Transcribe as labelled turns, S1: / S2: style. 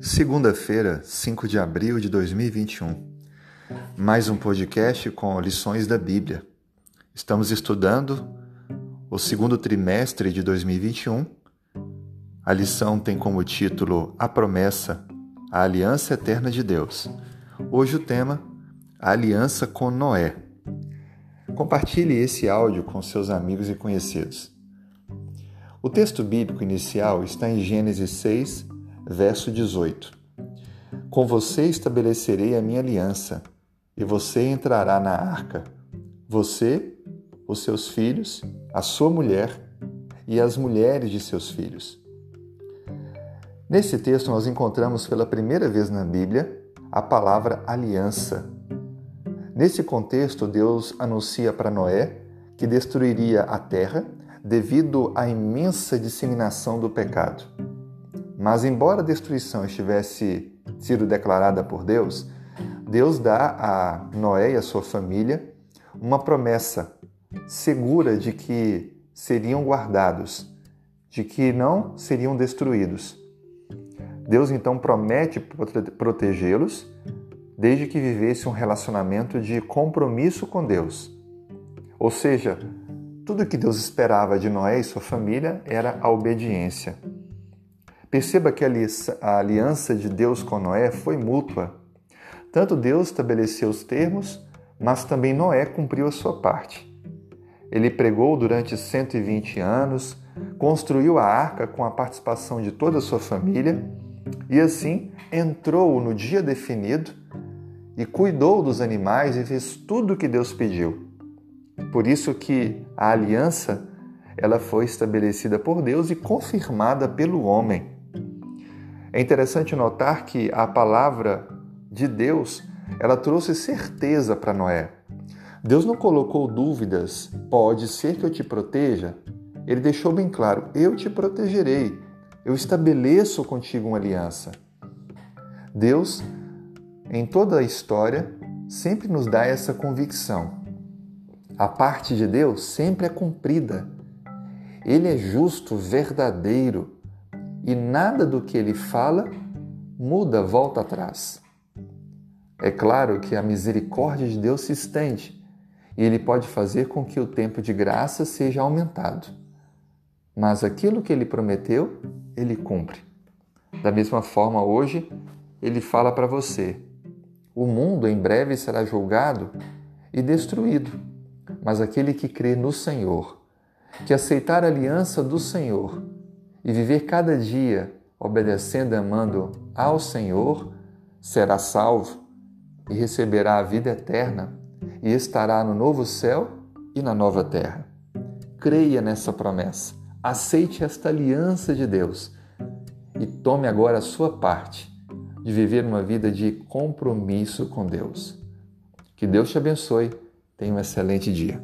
S1: Segunda-feira, 5 de abril de 2021. Mais um podcast com lições da Bíblia. Estamos estudando o segundo trimestre de 2021. A lição tem como título A Promessa, a Aliança Eterna de Deus. Hoje o tema A Aliança com Noé. Compartilhe esse áudio com seus amigos e conhecidos. O texto bíblico inicial está em Gênesis 6, verso 18. Com você estabelecerei a minha aliança, e você entrará na arca, você, os seus filhos, a sua mulher e as mulheres de seus filhos. Nesse texto, nós encontramos pela primeira vez na Bíblia a palavra aliança. Nesse contexto, Deus anuncia para Noé que destruiria a terra devido à imensa disseminação do pecado. Mas, embora a destruição estivesse sido declarada por Deus, Deus dá a Noé e a sua família uma promessa segura de que seriam guardados, de que não seriam destruídos. Deus então promete protegê-los desde que vivesse um relacionamento de compromisso com Deus. Ou seja, tudo que Deus esperava de Noé e sua família era a obediência. Perceba que a aliança de Deus com Noé foi mútua. Tanto Deus estabeleceu os termos, mas também Noé cumpriu a sua parte. Ele pregou durante 120 anos, construiu a arca com a participação de toda a sua família e assim entrou no dia definido e cuidou dos animais e fez tudo o que Deus pediu. Por isso que a aliança ela foi estabelecida por Deus e confirmada pelo homem. É interessante notar que a palavra de Deus, ela trouxe certeza para Noé. Deus não colocou dúvidas, pode ser que eu te proteja. Ele deixou bem claro: eu te protegerei, eu estabeleço contigo uma aliança. Deus, em toda a história, sempre nos dá essa convicção. A parte de Deus sempre é cumprida. Ele é justo, verdadeiro e nada do que ele fala muda, volta atrás. É claro que a misericórdia de Deus se estende e ele pode fazer com que o tempo de graça seja aumentado. Mas aquilo que ele prometeu, ele cumpre. Da mesma forma, hoje, ele fala para você: o mundo em breve será julgado e destruído, mas aquele que crê no Senhor, que aceitar a aliança do Senhor, e viver cada dia obedecendo e amando ao Senhor, será salvo e receberá a vida eterna e estará no novo céu e na nova terra. Creia nessa promessa, aceite esta aliança de Deus e tome agora a sua parte de viver uma vida de compromisso com Deus. Que Deus te abençoe. Tenha um excelente dia.